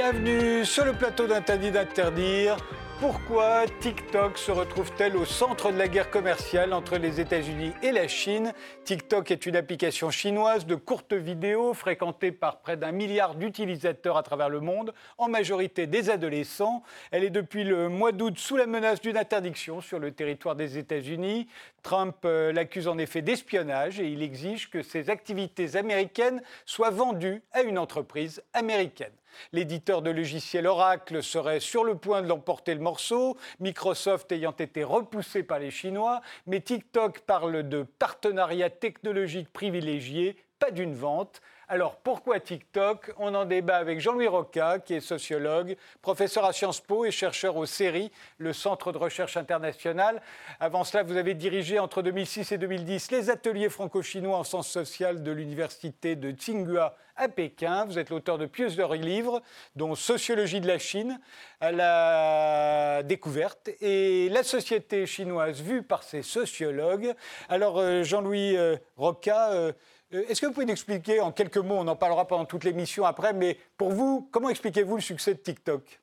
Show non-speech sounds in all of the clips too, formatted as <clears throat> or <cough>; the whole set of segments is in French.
Bienvenue sur le plateau d'Interdit d'interdire. Pourquoi TikTok se retrouve-t-elle au centre de la guerre commerciale entre les États-Unis et la Chine? TikTok est une application chinoise de courtes vidéos fréquentée par près d'un milliard d'utilisateurs à travers le monde, en majorité des adolescents. Elle est depuis le mois d'août sous la menace d'une interdiction sur le territoire des États-Unis. Trump euh, l'accuse en effet d'espionnage et il exige que ses activités américaines soient vendues à une entreprise américaine. L'éditeur de logiciels Oracle serait sur le point de l'emporter le morceau, Microsoft ayant été repoussé par les Chinois, mais TikTok parle de partenariat technologique privilégié, pas d'une vente. Alors pourquoi TikTok? On en débat avec Jean-Louis Roca, qui est sociologue, professeur à Sciences Po et chercheur au CERI, le Centre de recherche international. Avant cela, vous avez dirigé entre 2006 et 2010 les ateliers franco-chinois en sciences sociales de l'université de Tsinghua à Pékin. Vous êtes l'auteur de plusieurs livres, dont Sociologie de la Chine, à la découverte et la société chinoise vue par ses sociologues. Alors euh, Jean-Louis euh, Roca, euh, est-ce que vous pouvez nous expliquer en quelques mots, on en parlera pendant toute l'émission après, mais pour vous, comment expliquez-vous le succès de TikTok?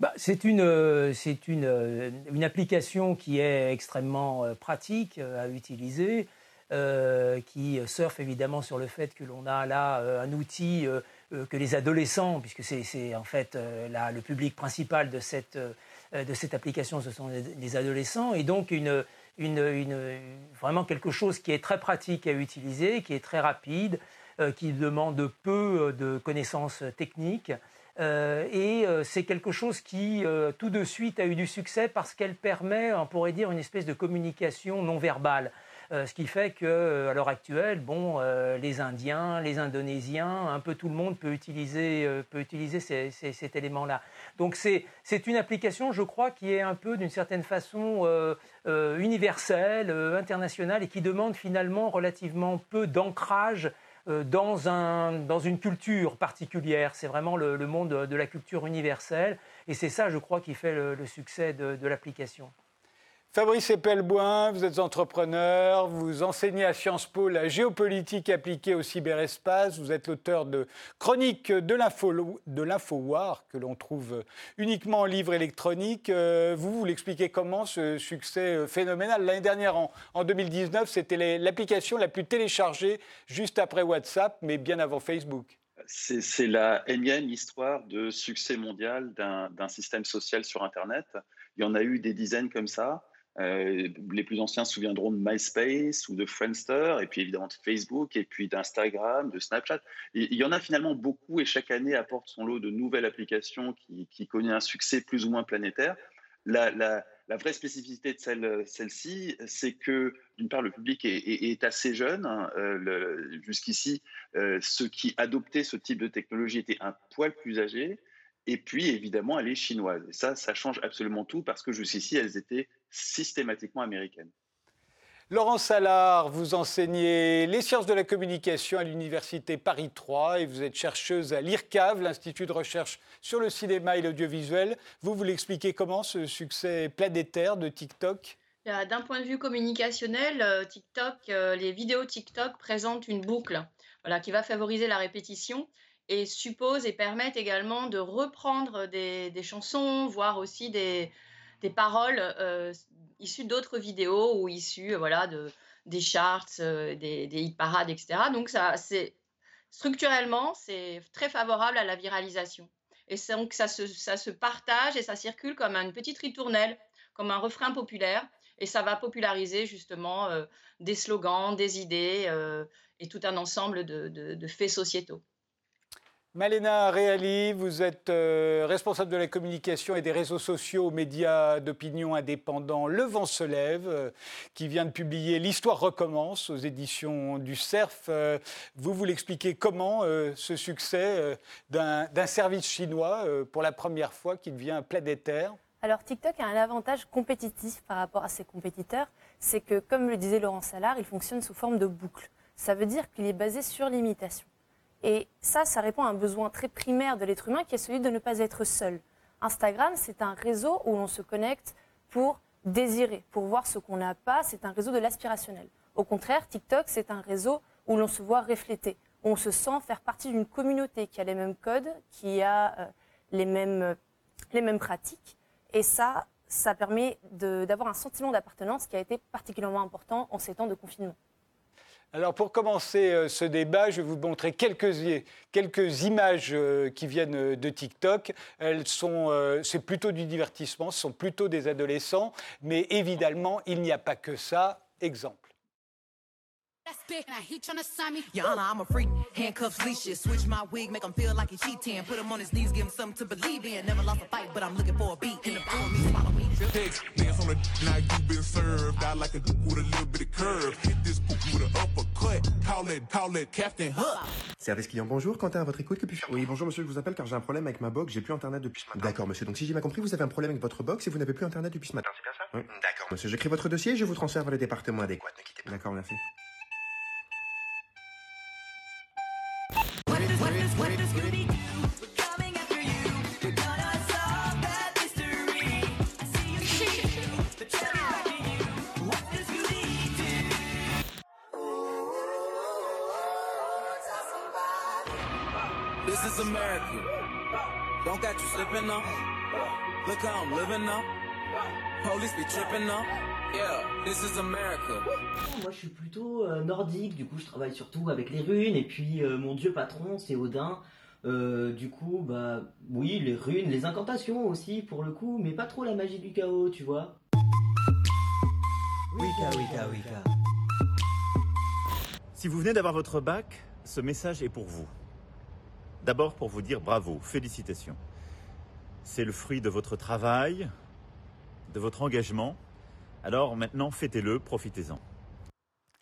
Bah, c'est une, euh, une, euh, une, application qui est extrêmement pratique à utiliser, qui surfe évidemment sur le fait que l'on a là un outil que les adolescents, puisque c'est en fait là, le public principal de cette, de cette application, ce sont les adolescents, et donc une, une, vraiment quelque chose qui est très pratique à utiliser, qui est très rapide, euh, qui demande peu euh, de connaissances techniques. Euh, et c'est quelque chose qui, tout de suite, a eu du succès parce qu'elle permet, on pourrait dire, une espèce de communication non verbale. Euh, ce qui fait que euh, à l'heure actuelle, bon, euh, les Indiens, les Indonésiens, un peu tout le monde peut utiliser, peut utiliser cet élément-là. Donc c'est une application, je crois, qui est un peu d'une certaine façon universelle, internationale et qui demande finalement relativement peu d'ancrage dans, un, dans une culture particulière. C'est vraiment le, monde de la culture universelle. Et c'est ça, je crois, qui fait le, succès de l'application. Fabrice Epelboin, vous êtes entrepreneur, vous enseignez à Sciences Po la géopolitique appliquée au cyberespace, vous êtes l'auteur de Chroniques de l'Infowar, que l'on trouve uniquement en livre électronique. Euh, vous, vous l'expliquez comment ce succès phénoménal? L'année dernière, en, 2019, c'était l'application la plus téléchargée juste après WhatsApp, mais bien avant Facebook. C'est la énième histoire de succès mondial d'un système social sur Internet. Il y en a eu des dizaines comme ça. Euh, les plus anciens se souviendront de MySpace ou de Friendster, et puis évidemment de Facebook, et puis d'Instagram, de Snapchat. il y en a finalement beaucoup, et chaque année apporte son lot de nouvelles applications qui, qui un succès plus ou moins planétaire. La, vraie spécificité de celle, celle-ci, c'est que d'une part, le public est, est, assez jeune. Hein. Euh, jusqu'ici, euh, ceux qui adoptaient ce type de technologie étaient un poil plus âgés. Et puis, évidemment, elle est chinoise. Et ça, ça change absolument tout parce que jusqu'ici, elles étaient systématiquement américaines. Laurent Salard, vous enseignez les sciences de la communication à l'Université Paris 3 et vous êtes chercheuse à l'IRCAV, l'Institut de recherche sur le cinéma et l'audiovisuel. Vous, vous l'expliquez comment ce succès planétaire de TikTok? D'un point de vue communicationnel, euh, TikTok, euh, les vidéos TikTok présentent une boucle voilà, qui va favoriser la répétition et suppose et permettent également de reprendre des, chansons, voire aussi des, des paroles euh, issues d'autres vidéos ou issues voilà, de, des charts, euh, des, des hit parades, etc. Donc ça, c'est structurellement, c'est très favorable à la viralisation. Et donc ça se, ça se partage et ça circule comme une petite ritournelle, comme un refrain populaire. Et ça va populariser justement euh, des slogans, des idées et tout un ensemble de, de faits sociétaux. Malena Reali, vous êtes euh, responsable de la communication et des réseaux sociaux aux médias d'opinion indépendants Le Vent se lève, euh, qui vient de publier L'histoire recommence aux éditions du CERF. Euh, vous vous l'expliquez comment ce succès d'un service chinois pour la première fois qui devient planétaire? Alors TikTok a un avantage compétitif par rapport à ses compétiteurs, c'est que comme le disait Laurent Salard, il fonctionne sous forme de boucle. Ça veut dire qu'il est basé sur l'imitation. Et ça, ça répond à un besoin très primaire de l'être humain qui est celui de ne pas être seul. Instagram, c'est un réseau où l'on se connecte pour désirer, pour voir ce qu'on n'a pas. C'est un réseau de l'aspirationnel. Au contraire, TikTok, c'est un réseau où l'on se voit reflété, on se sent faire partie d'une communauté qui a les mêmes codes, qui a euh, les, mêmes, les mêmes pratiques. Et ça, ça permet d'avoir un sentiment d'appartenance qui a été particulièrement important en ces temps de confinement. Alors pour commencer euh, ce débat, je vais vous montrer quelques, quelques images euh, qui viennent de TikTok. Elles sont, c'est plutôt du divertissement, ce sont plutôt des adolescents, mais évidemment, il n'y a pas que ça. Exemple. That's big, and he tryna sign me. Your Honor, I'm a freak. Handcuffs, leashes. Switch my wig, make him feel like he cheating. Put him on his knees, give him something to believe in. Never lost a fight, but I'm looking for a beat. In the pool, me swallow me. Dance on the now you been served. I like a duke with a little bit of curve. Hit this book with an uppercut. Call it, call it Captain Hook. Service client, bonjour. Quentin, à votre écoute, que puis faire? Oui, bonjour monsieur, je vous appelle car j'ai un problème avec ma box. J'ai plus internet depuis ce matin. D'accord, monsieur. Donc si j'ai bien compris, vous avez un problème avec votre box et vous n'avez plus internet depuis ce matin. C'est bien ça? Oui. D'accord, monsieur. J'écris votre dossier et je vous transfère vers le département adéquat. Ne quittez pas. D'accord, merci. Moi, je suis plutôt euh, nordique, du coup, je travaille surtout avec les runes, et puis euh, mon dieu patron, c'est Odin. Euh, du coup, bah oui, les runes, les incantations aussi, pour le coup, mais pas trop la magie du chaos, tu vois. Wika, wika, wika. Si vous venez d'avoir votre bac, ce message est pour vous. D'abord pour vous dire bravo, félicitations. C'est le fruit de votre travail, de votre engagement. Alors maintenant, fêtez-le, profitez-en.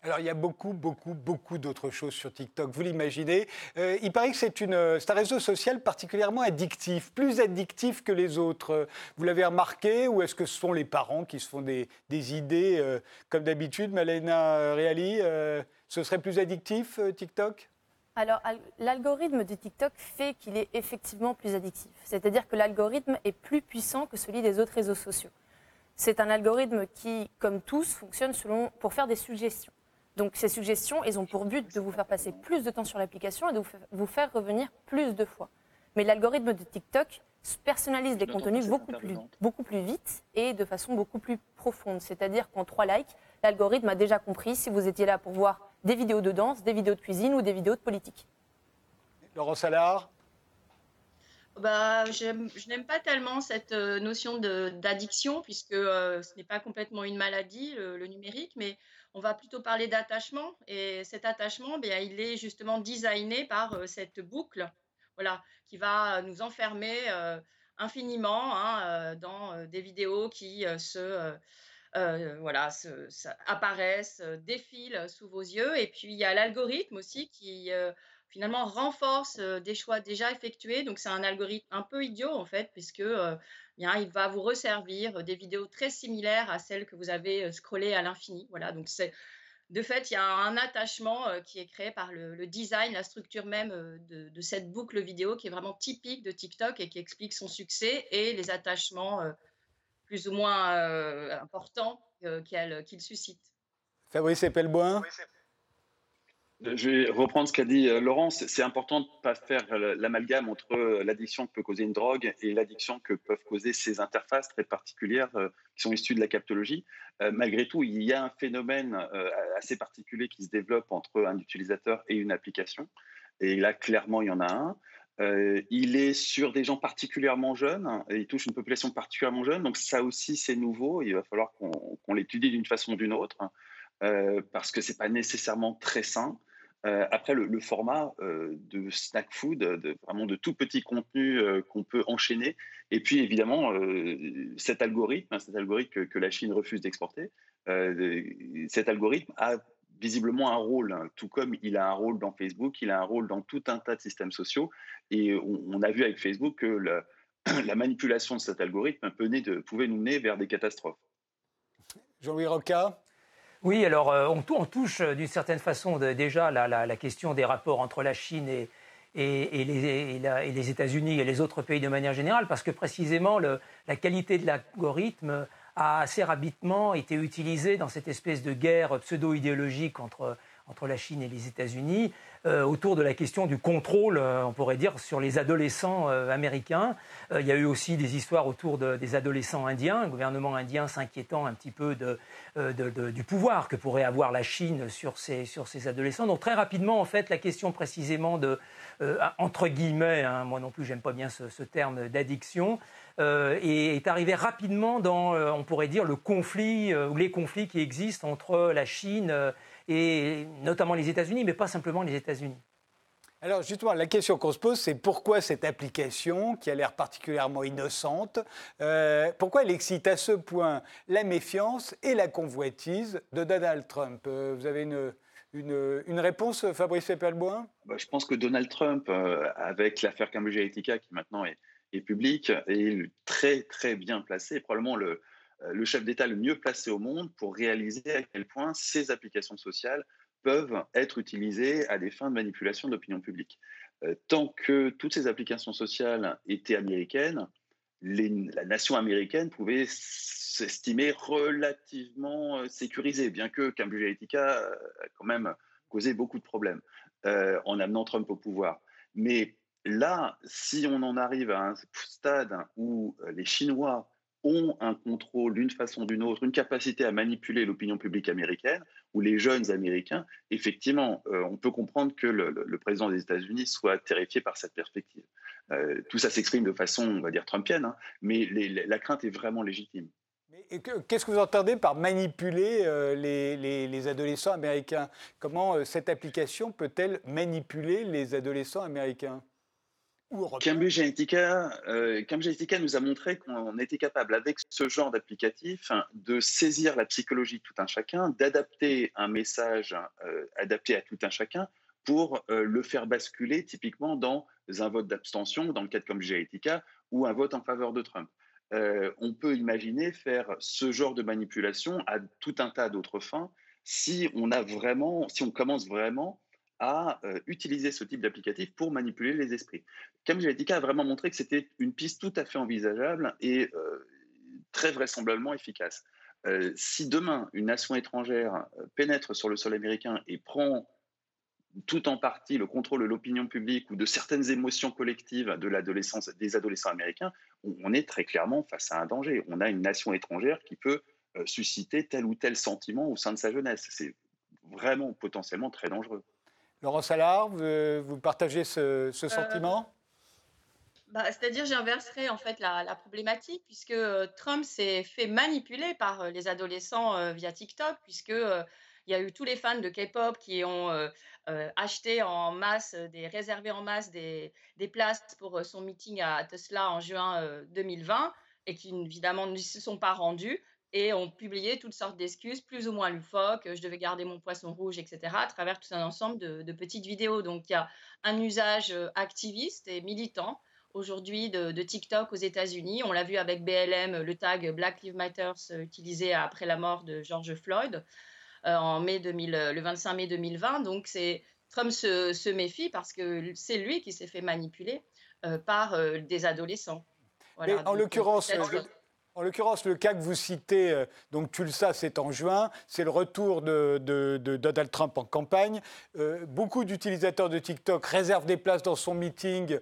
Alors il y a beaucoup, beaucoup, beaucoup d'autres choses sur TikTok, vous l'imaginez. Euh, il paraît que c'est un réseau social particulièrement addictif, plus addictif que les autres. Vous l'avez remarqué ou est-ce que ce sont les parents qui se font des, idées euh, comme d'habitude Malena Reali, euh, ce serait plus addictif TikTok? Alors, l'algorithme de TikTok fait qu'il est effectivement plus addictif. C'est-à-dire que l'algorithme est plus puissant que celui des autres réseaux sociaux. C'est un algorithme qui, comme tous, fonctionne selon, pour faire des suggestions. Donc, ces suggestions, elles ont pour but de vous faire passer plus de temps sur l'application et de vous faire revenir plus de fois. Mais l'algorithme de TikTok personnalise les contenus beaucoup plus, beaucoup plus vite et de façon beaucoup plus profonde. C'est-à-dire qu'en trois likes, l'algorithme a déjà compris si vous étiez là pour voir des vidéos de danse, des vidéos de cuisine ou des vidéos de politique. Laurent Salard bah, je n'aime pas tellement cette euh, notion d'addiction, puisque euh, ce n'est pas complètement une maladie, le, numérique, mais on va plutôt parler d'attachement. Et cet attachement, bien, il est justement designé par euh, cette boucle voilà, qui va nous enfermer infiniment hein, dans des vidéos qui se euh, voilà, apparaissent, euh, défilent sous vos yeux. Et puis il y a l'algorithme aussi qui euh, finalement renforce des choix déjà effectués. Donc c'est un algorithme un peu idiot en fait, puisque bien, il va vous resservir des vidéos très similaires à celles que vous avez scrollées à l'infini. Voilà, donc c'est de fait, il y a un attachement qui est créé par le, design, la structure même de, cette boucle vidéo qui est vraiment typique de TikTok et qui explique son succès et les attachements plus ou moins euh, important qu'il suscite. Fabrice Epelboin je vais reprendre ce qu'a dit euh, Laurence. C'est important de ne pas faire l'amalgame entre l'addiction que peut causer une drogue et l'addiction que peuvent causer ces interfaces très particulières euh, qui sont issues de la captologie. malgré tout, il y a un phénomène assez particulier qui se développe entre un utilisateur et une application. Et là, clairement, il y en a un. Euh, il est sur des gens particulièrement jeunes, il touche une population particulièrement jeune, donc ça aussi c'est nouveau, il va falloir qu'on l'étudie d'une façon ou d'une autre, euh, parce que c'est pas nécessairement très sain. Euh, après, le, format de snack food, vraiment de tout petit contenu qu'on peut enchaîner, et puis évidemment cet algorithme, cet algorithme que la Chine refuse d'exporter, cet algorithme a visiblement un rôle, hein. tout comme il a un rôle dans Facebook, il a un rôle dans tout un tas de systèmes sociaux. Et on, a vu avec Facebook que <clears throat> la, manipulation de cet algorithme de, pouvait nous mener vers des catastrophes. Jean-Louis Roca Oui, alors euh, on, touche euh, d'une certaine façon déjà la, la, question des rapports entre la Chine et, et, les, et les États-Unis et les autres pays de manière générale, parce que précisément le, la qualité de l'algorithme a assez rapidement été utilisé dans cette espèce de guerre pseudo-idéologique entre, entre la Chine et les États-Unis, euh, autour de la question du contrôle, euh, on pourrait dire, sur les adolescents euh, américains. il y a eu aussi des histoires autour des adolescents indiens, le gouvernement indien s'inquiétant un petit peu du pouvoir que pourrait avoir la Chine sur ces, sur adolescents. Donc très rapidement, en fait, la question précisément de, entre guillemets, hein, moi non plus j'aime pas bien ce, terme d'addiction, est arrivée rapidement dans, on pourrait dire, le conflit ou les conflits qui existent entre la Chine et notamment les États-Unis, mais pas simplement les États-Unis. Alors justement, la question qu'on se pose, c'est pourquoi cette application, qui a l'air particulièrement innocente, euh, pourquoi elle excite à ce point la méfiance et la convoitise de Donald Trump? Euh, Vous avez une, une, réponse, Fabrice Eppelboin bah, Je pense que Donald Trump, euh, avec l'affaire Cambridge Analytica, qui maintenant est, est, publique, est très très bien placé, probablement le, euh, le chef d'État le mieux placé au monde pour réaliser à quel point ces applications sociales peuvent être utilisées à des fins de manipulation d'opinion publique. Euh, tant que toutes ces applications sociales étaient américaines, la nation américaine pouvait s'estimer relativement euh, sécurisée, bien que Cambridge Analytica a quand même causé beaucoup de problèmes en amenant Trump au pouvoir. Mais là, si on en arrive à un stade où les Chinois ont un contrôle d'une façon ou d'une autre, une capacité à manipuler l'opinion publique américaine ou les jeunes Américains, effectivement, euh, on peut comprendre que le, président des États-Unis soit terrifié par cette perspective. Euh, tout ça s'exprime de façon, on va dire, trumpienne, hein, mais la crainte est vraiment légitime. Qu'est-ce que vous entendez par manipuler euh, les, adolescents américains? Comment cette application peut-elle manipuler les adolescents américains? Cambridge Analytica, euh, Analytica nous a montré qu'on était capable, avec ce genre d'applicatif, de saisir la psychologie de tout un chacun, d'adapter un message euh, adapté à tout un chacun pour euh, le faire basculer typiquement dans un vote d'abstention, dans le cas de Cambridge Analytica, ou un vote en faveur de Trump. On peut imaginer faire ce genre de manipulation à tout un tas d'autres fins si on a vraiment, si on commence vraiment à euh, utiliser ce type d'applicatif pour manipuler les esprits. Cambridge Analytica a vraiment montré que c'était une piste tout à fait envisageable et euh, très vraisemblablement efficace. Euh, si demain une nation étrangère pénètre sur le sol américain et prend tout en partie le contrôle de l'opinion publique ou de certaines émotions collectives de l'adolescence des adolescents américains, on, est très clairement face à un danger. On a une nation étrangère qui peut susciter tel ou tel sentiment au sein de sa jeunesse. C'est vraiment potentiellement très dangereux. Laurent Salard, vous, partagez ce, euh, sentiment? Bah, C'est-à-dire, j'inverserai en fait la, problématique, puisque euh, Trump s'est fait manipuler par euh, les adolescents via TikTok, puisque il y a eu tous les fans de K-pop qui ont acheté en masse, des, réservé en masse des, des, places pour son meeting à Tesla en juin 2020 et qui évidemment ne se sont pas rendus et ont publié toutes sortes d'excuses, plus ou moins loufoques, je devais garder mon poisson rouge, etc., à travers tout un ensemble de, petites vidéos. Donc il y a un usage euh, activiste et militant aujourd'hui de, TikTok aux États-Unis. On l'a vu avec BLM, le tag Black Lives Matter euh, utilisé après la mort de George Floyd euh, en mai 2000, le 25 mai 2020. Donc c'est Trump se, méfie parce que c'est lui qui s'est fait manipuler par des adolescents. en l'occurrence, en l'occurrence, le cas que vous citez, euh, donc Tulsa, c'est en juin, c'est le retour de, Donald Trump en campagne. Euh, beaucoup d'utilisateurs de TikTok réservent des places dans son meeting.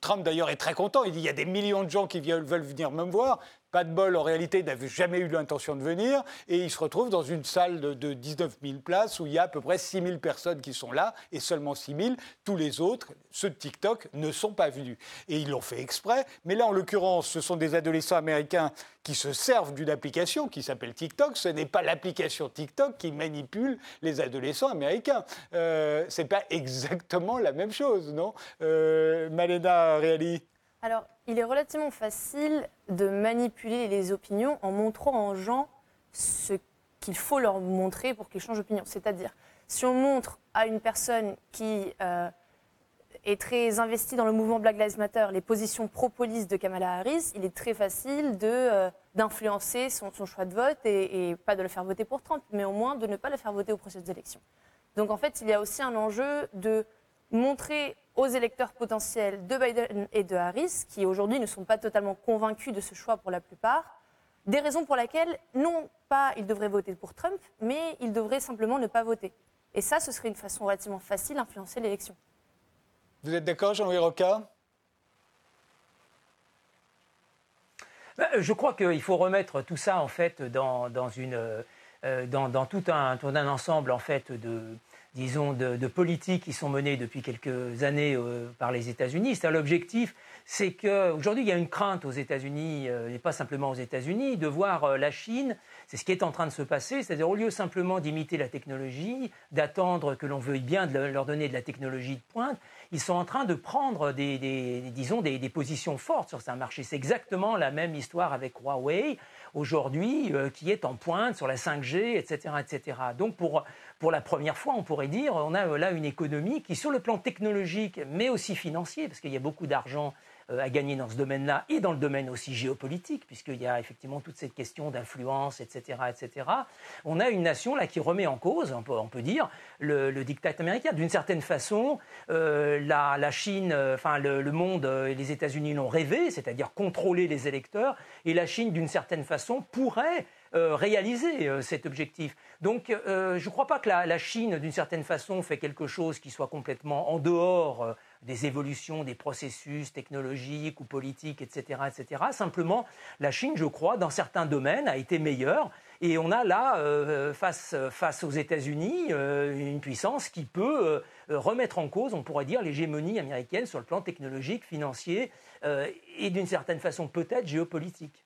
Trump, d'ailleurs, est très content. Il dit il y a des millions de gens qui veulent venir me voir. Pas de bol, en réalité, n'avait jamais eu l'intention de venir. Et il se retrouve dans une salle de, 19 000 places où il y a à peu près 6 000 personnes qui sont là, et seulement 6 000. Tous les autres, ceux de TikTok, ne sont pas venus. Et ils l'ont fait exprès. Mais là, en l'occurrence, ce sont des adolescents américains qui se servent d'une application qui s'appelle TikTok. Ce n'est pas l'application TikTok qui manipule les adolescents américains. Euh, Ce n'est pas exactement la même chose, non? Euh, Malena Reali alors, il est relativement facile de manipuler les opinions en montrant aux gens ce qu'il faut leur montrer pour qu'ils changent d'opinion. C'est-à-dire, si on montre à une personne qui euh, est très investie dans le mouvement Black Lives Matter les positions pro-police de Kamala Harris, il est très facile euh, d'influencer son, choix de vote et, et, pas de le faire voter pour Trump, mais au moins de ne pas le faire voter au processus d'élection. Donc en fait, il y a aussi un enjeu de montrer aux électeurs potentiels de Biden et de Harris, qui aujourd'hui ne sont pas totalement convaincus de ce choix pour la plupart, des raisons pour lesquelles, non pas ils devraient voter pour Trump, mais ils devraient simplement ne pas voter. Et ça, ce serait une façon relativement facile d'influencer l'élection. Vous êtes d'accord, Jean-Louis Roca? Ben, Je crois qu'il faut remettre tout ça en fait dans, une, euh, dans, tout, un, tout, un, ensemble en fait de, disons, de, politiques qui sont menées depuis quelques années euh, par les États-Unis. C'est l'objectif, c'est qu'aujourd'hui, il y a une crainte aux États-Unis, euh, et pas simplement aux États-Unis, de voir euh, la Chine, c'est ce qui est en train de se passer, c'est-à-dire au lieu simplement d'imiter la technologie, d'attendre que l'on veuille bien leur donner de la technologie de pointe, ils sont en train de prendre des, disons, des, des positions fortes sur un marché. C'est exactement la même histoire avec Huawei aujourd'hui, qui est en pointe sur la 5G, etc., etc. Donc pour pour la première fois, on pourrait dire, on a là une économie qui, sur le plan technologique, mais aussi financier, parce qu'il y a beaucoup d'argent euh, à gagner dans ce domaine-là et dans le domaine aussi géopolitique, puisqu'il y a effectivement toute cette question d'influence, etc., etc. On a une nation là qui remet en cause, on peut, dire, le, dictat américain. D'une certaine façon, euh, la, Chine, euh, enfin le, le, monde et les États-Unis l'ont rêvé, c'est-à-dire contrôler les électeurs, et la Chine, d'une certaine façon, pourrait réaliser cet objectif. Donc je ne crois pas que la, Chine, d'une certaine façon, fait quelque chose qui soit complètement en dehors des évolutions des processus technologiques ou politiques, etc., etc. Simplement, la Chine, je crois, dans certains domaines, a été meilleure. Et on a là, euh, face, aux États-Unis, euh, une puissance qui peut euh, remettre en cause, on pourrait dire, l'hégémonie américaine sur le plan technologique, financier et d'une certaine façon peut-être géopolitique.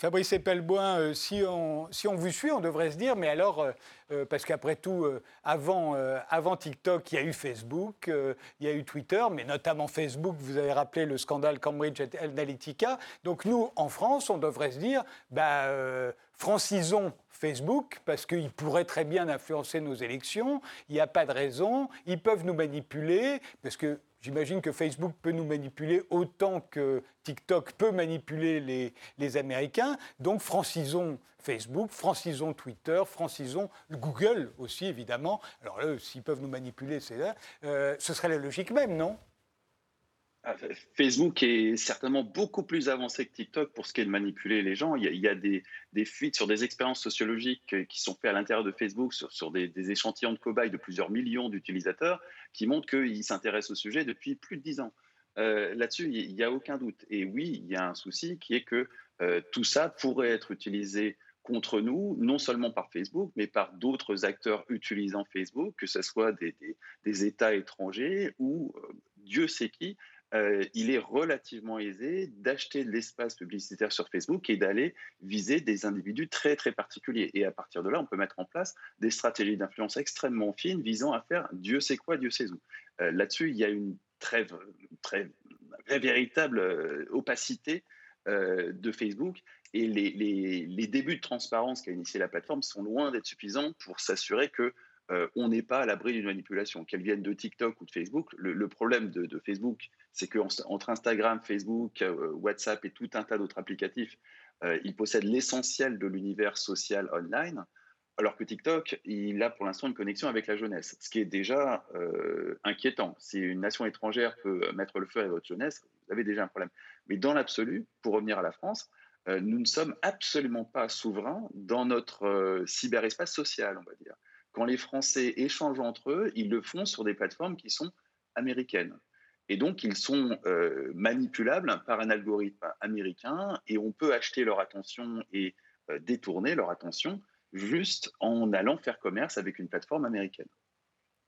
Fabrice Epelboin, si, on, si on vous suit, on devrait se dire, mais alors euh, parce qu'après tout, euh, avant, euh, avant TikTok, il y a eu Facebook, il y a eu Twitter, mais notamment Facebook, vous avez rappelé le scandale Cambridge Analytica. Donc nous, en France, on devrait se dire, bah, francisons Facebook, parce qu'ils pourraient très bien influencer nos élections, il n'y a pas de raison, ils peuvent nous manipuler, parce que J'imagine que Facebook peut nous manipuler autant que TikTok peut manipuler les, les Américains. Donc francisons Facebook, francisons Twitter, francisons Google aussi, évidemment. Alors là, s'ils peuvent nous manipuler, c'est là. Euh, ce serait la logique même, non? Facebook est certainement beaucoup plus avancé que TikTok pour ce qui est de manipuler les gens. Il y a, des, fuites sur des expériences sociologiques qui sont faites à l'intérieur de Facebook sur, des, échantillons de cobayes de plusieurs millions d'utilisateurs qui montrent qu'ils s'intéressent au sujet depuis plus de dix ans. Euh, là-dessus, il n'y a aucun doute. Et oui, il y a un souci qui est que euh, tout ça pourrait être utilisé contre nous, non seulement par Facebook, mais par d'autres acteurs utilisant Facebook, que ce soit des, États étrangers ou euh, Dieu sait qui. Euh, il est relativement aisé d'acheter de l'espace publicitaire sur Facebook et d'aller viser des individus très très particuliers. Et à partir de là, on peut mettre en place des stratégies d'influence extrêmement fines visant à faire Dieu sait quoi, Dieu sait où. Euh, là-dessus, il y a une très, très, véritable opacité de Facebook et les, débuts de transparence qu'a initié la plateforme sont loin d'être suffisants pour s'assurer que euh, on n'est pas à l'abri d'une manipulation, qu'elle vienne de TikTok ou de Facebook. Le, problème de, Facebook, c'est qu'entre Instagram, Facebook, euh, WhatsApp et tout un tas d'autres applicatifs, euh, ils possèdent l'essentiel de l'univers social online, alors que TikTok, il a pour l'instant une connexion avec la jeunesse, ce qui est déjà inquiétant. Si une nation étrangère peut mettre le feu à votre jeunesse, vous avez déjà un problème. Mais dans l'absolu, pour revenir à la France, nous ne sommes absolument pas souverains dans notre cyberespace social, on va dire. Quand les Français échangent entre eux, ils le font sur des plateformes qui sont américaines. Et donc, ils sont euh, manipulables par un algorithme américain et on peut acheter leur attention et détourner leur attention juste en allant faire commerce avec une plateforme américaine.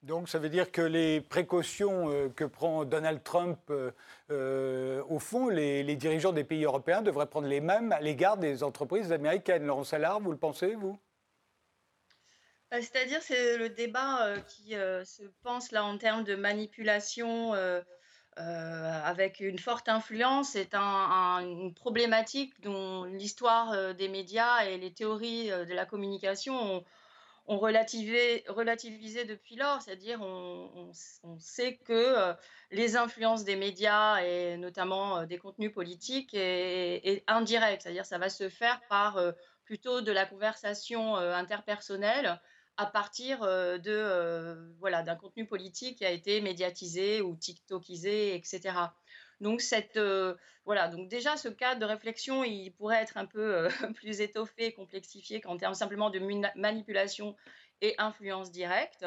Donc ça veut dire que les précautions euh, que prend Donald Trump, euh, euh, au fond, les, dirigeants des pays européens devraient prendre les mêmes à l'égard des entreprises américaines. Laurent Salard, vous le pensez, vous? C'est-à-dire, c'est le débat qui se pense là en termes de manipulation avec une forte influence. C'est une problématique dont l'histoire des médias et les théories de la communication ont on relativisé, depuis lors, c'est-à-dire on, sait que euh, les influences des médias et notamment euh, des contenus politiques est, indirecte, c'est-à-dire ça va se faire par euh, plutôt de la conversation interpersonnelle à partir de voilà d'un contenu politique qui a été médiatisé ou tiktokisé, etc. Donc, cette, voilà, donc déjà, ce cadre de réflexion, il pourrait être un peu <laughs> plus étoffé, complexifié qu'en termes simplement de manipulation et influence directe.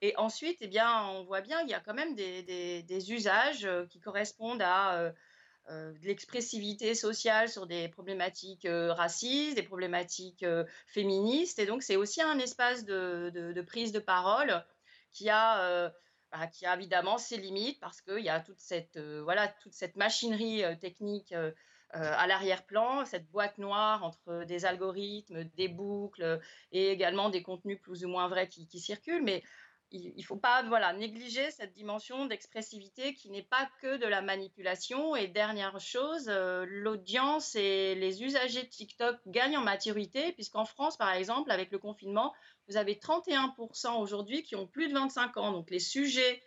Et ensuite, eh bien, on voit bien, il y a quand même des, usages qui correspondent à de l'expressivité sociale sur des problématiques racistes, des problématiques féministes. Et donc, c'est aussi un espace de, prise de parole qui a, bah, qui a évidemment ses limites parce qu'il y a toute cette, voilà, toute cette machinerie technique à l'arrière-plan, cette boîte noire entre des algorithmes, des boucles et également des contenus plus ou moins vrais qui, qui circulent. Mais il ne faut pas voilà, négliger cette dimension d'expressivité qui n'est pas que de la manipulation. Et dernière chose, euh, l'audience et les usagers de TikTok gagnent en maturité, puisqu'en France, par exemple, avec le confinement, vous avez 31% aujourd'hui qui ont plus de 25 ans. Donc les sujets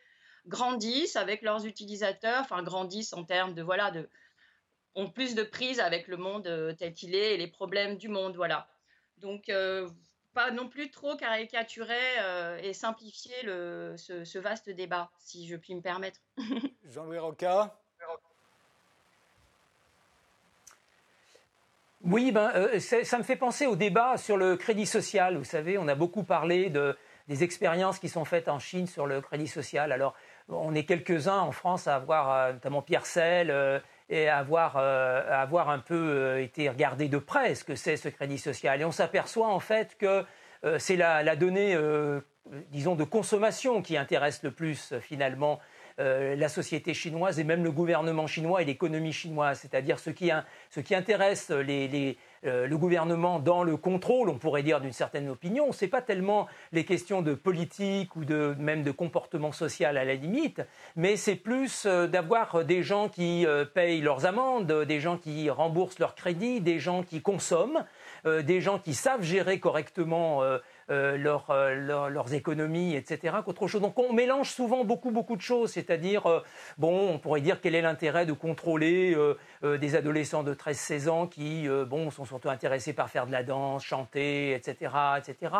grandissent avec leurs utilisateurs, enfin grandissent en termes de, voilà, de, ont plus de prise avec le monde euh, tel qu'il est et les problèmes du monde, voilà. Donc, euh, pas non plus trop caricaturer euh, et simplifier le, ce, vaste débat, si je puis me permettre. <laughs> Jean-Louis Roca Oui, ben, euh, ça me fait penser au débat sur le crédit social. Vous savez, on a beaucoup parlé de, des expériences qui sont faites en Chine sur le crédit social. Alors, on est quelques-uns en France à avoir, euh, notamment Pierre Selle, et avoir, à avoir un peu été regardé de près ce que c'est ce crédit social. Et on s'aperçoit en fait que c'est la, la, donnée, disons, de consommation qui intéresse le plus finalement euh, la société chinoise et même le gouvernement chinois et l'économie chinoise, c'est-à-dire ce qui, ce qui intéresse euh, le gouvernement dans le contrôle, on pourrait dire d'une certaine opinion, ce n'est pas tellement les questions de politique ou de, même de comportement social à la limite, mais c'est plus euh, d'avoir des gens qui payent leurs amendes, des gens qui remboursent leurs crédits, des gens qui consomment, des gens qui savent gérer correctement euh, euh, leurs économies, etc., qu'autre chose. Donc on mélange souvent beaucoup, beaucoup de choses, c'est-à-dire, euh, bon, on pourrait dire quel est l'intérêt de contrôler des adolescents de 13-16 ans qui, bon, sont surtout intéressés par faire de la danse, chanter, etc., etc.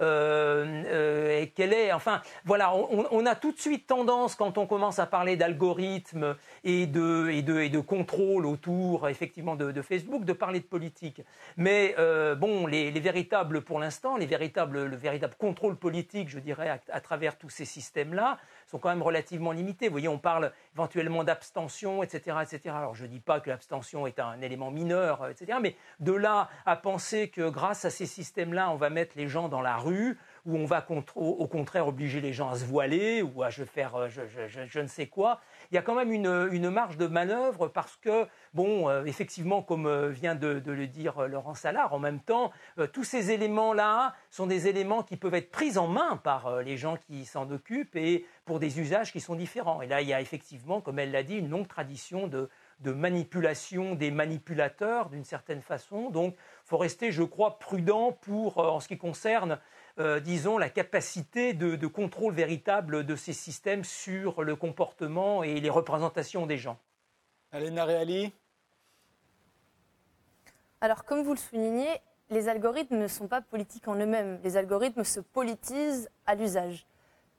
et quel est, enfin, voilà, on, a tout de suite tendance, quand on commence à parler d'algorithmes et de, et, de, et de contrôle autour, effectivement, de, Facebook, de parler de politique. Mais, bon, les, les véritables, pour l'instant, les véritables le véritable contrôle politique, je dirais, à, travers tous ces systèmes-là, sont quand même relativement limités. Vous voyez, on parle éventuellement d'abstention, etc., etc. Alors, je ne dis pas que l'abstention est un élément mineur, etc., mais de là à penser que grâce à ces systèmes-là, on va mettre les gens dans la rue, ou on va au contraire obliger les gens à se voiler, ou à faire euh, je ne sais quoi, il y a quand même une, marge de manœuvre parce que, bon, euh, effectivement, comme euh, vient de, le dire euh, Laurent Salard, en même temps, tous ces éléments-là sont des éléments qui peuvent être pris en main par les gens qui s'en occupent et pour des usages qui sont différents. Et là, il y a effectivement, comme elle l'a dit, une longue tradition de, manipulation des manipulateurs d'une certaine façon. Donc, il faut rester, je crois, prudent pour, en ce qui concerne euh, disons, la capacité de, contrôle véritable de ces systèmes sur le comportement et les représentations des gens. Alena Reali Alors, comme vous le soulignez, les algorithmes ne sont pas politiques en eux-mêmes. Les algorithmes se politisent à l'usage.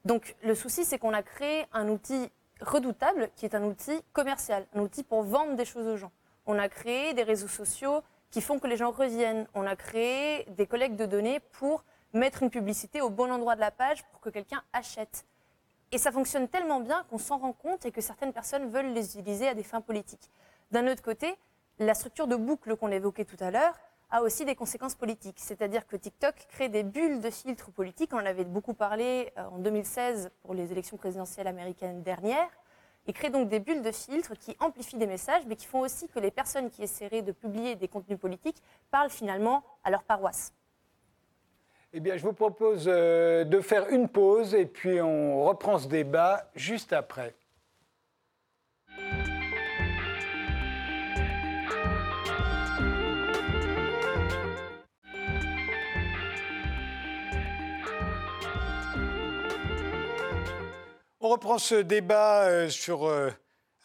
Donc, le souci, c'est qu'on a créé un outil redoutable qui est un outil commercial, un outil pour vendre des choses aux gens. On a créé des réseaux sociaux qui font que les gens reviennent. On a créé des collectes de données pour mettre une publicité au bon endroit de la page pour que quelqu'un achète. Et ça fonctionne tellement bien qu'on s'en rend compte et que certaines personnes veulent les utiliser à des fins politiques. D'un autre côté, la structure de boucle qu'on évoquait tout à l'heure a aussi des conséquences politiques. C'est-à-dire que TikTok crée des bulles de filtres politiques. On en avait beaucoup parlé euh, en 2016 pour les élections présidentielles américaines dernières. Il crée donc des bulles de filtres qui amplifient des messages, mais qui font aussi que les personnes qui essaieraient de publier des contenus politiques parlent finalement à leur paroisse. Eh bien, je vous propose euh, de faire une pause et puis on reprend ce débat juste après. On reprend ce débat euh, sur euh,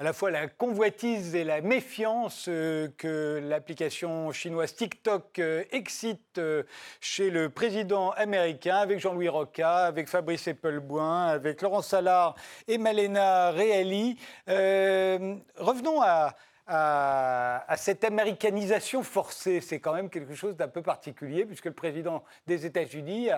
à la fois la convoitise et la méfiance euh, que l'application chinoise TikTok euh, excite euh, chez le président américain, avec Jean-Louis Roca, avec Fabrice Eppelboin, avec Laurent Salard et Malena Reali. revenons à, à, cette américanisation forcée. C'est quand même quelque chose d'un peu particulier, puisque le président des États-Unis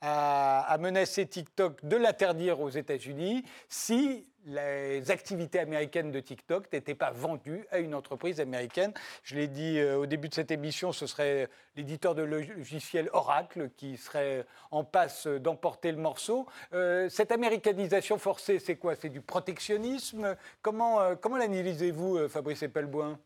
a, menacé TikTok de l'interdire aux États-Unis si les activités américaines de TikTok n'étaient pas vendues à une entreprise américaine. Je l'ai dit euh, au début de cette émission, ce serait l'éditeur de logiciel Oracle qui serait en passe d'emporter le morceau. Euh, cette américanisation forcée, c'est quoi? C'est du protectionnisme? Comment, euh, comment l'analysez-vous, Fabrice Epelboin?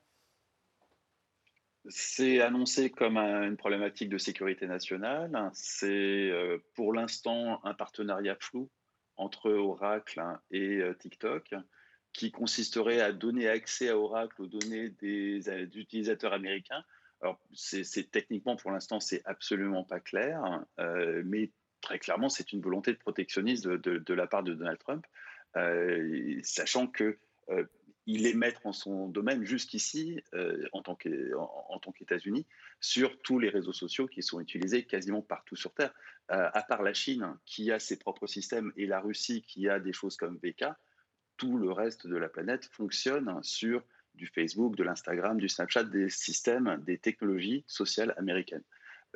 C'est annoncé comme une problématique de sécurité nationale. C'est pour l'instant un partenariat flou entre Oracle hein, et euh, TikTok, qui consisterait à donner accès à Oracle aux données des, euh, utilisateurs américains. Alors, c'est techniquement, pour l'instant, c'est absolument pas clair, euh, mais très clairement, c'est une volonté de protectionnisme de, la part de Donald Trump, sachant que il est maître en son domaine jusqu'ici, euh, en tant qu'États-Unis, sur tous les réseaux sociaux qui sont utilisés quasiment partout sur Terre. Euh, à part la Chine, qui a ses propres systèmes, et la Russie, qui a des choses comme VK, tout le reste de la planète fonctionne sur du Facebook, de l'Instagram, du Snapchat, des systèmes, des technologies sociales américaines.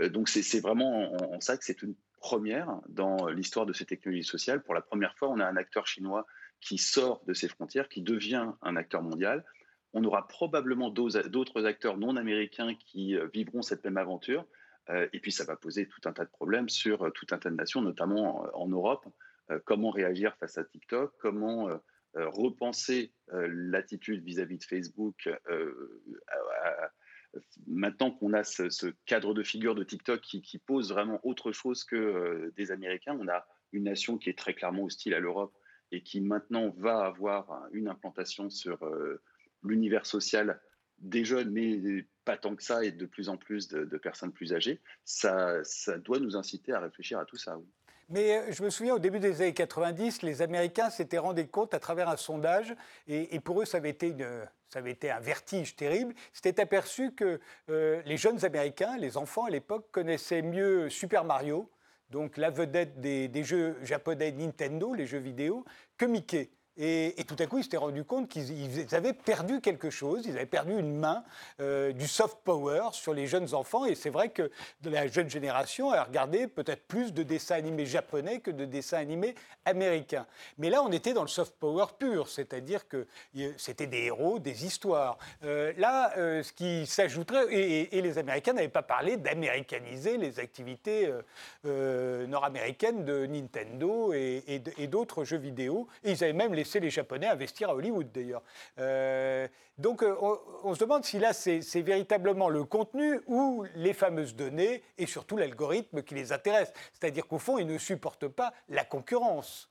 Euh, donc c'est vraiment en, en ça que c'est une première dans l'histoire de ces technologies sociales. Pour la première fois, on a un acteur chinois qui sort de ses frontières, qui devient un acteur mondial. On aura probablement d'autres acteurs non américains qui euh, vivront cette même aventure. Euh, et puis ça va poser tout un tas de problèmes sur euh, tout un tas de nations, notamment en Europe. Comment réagir face à TikTok? Comment repenser l'attitude vis-à-vis de Facebook maintenant qu'on a ce, cadre de figure de TikTok qui, qui pose vraiment autre chose que des Américains, on a une nation qui est très clairement hostile à l'Europe et qui maintenant va avoir une implantation sur euh, l'univers social des jeunes, mais pas tant que ça, et de plus en plus de, personnes plus âgées, ça, ça, doit nous inciter à réfléchir à tout ça. Mais euh, je me souviens, au début des années 90, les Américains s'étaient rendus compte à travers un sondage, et, pour eux, ça avait, été un vertige terrible, s'étaient aperçus que euh, les jeunes Américains, les enfants à l'époque, connaissaient mieux Super Mario, donc la vedette des, jeux japonais Nintendo, les jeux vidéo, que Mickey. Et, tout à coup, ils s'étaient rendus compte qu'ils avaient perdu quelque chose, ils avaient perdu une main, euh, du soft power sur les jeunes enfants. Et c'est vrai que la jeune génération a regardé peut-être plus de dessins animés japonais que de dessins animés américains. Mais là, on était dans le soft power pur, c'est-à-dire que c'était des héros, des histoires. Euh, là, euh, ce qui s'ajouterait, et, les Américains n'avaient pas parlé d'américaniser les activités nord-américaines de Nintendo et, et d'autres jeux vidéo. Et ils avaient même laissé les Japonais investir à Hollywood d'ailleurs. Euh, donc euh, on, se demande si là c'est véritablement le contenu ou les fameuses données et surtout l'algorithme qui les intéresse. C'est-à-dire qu'au fond, ils ne supportent pas la concurrence.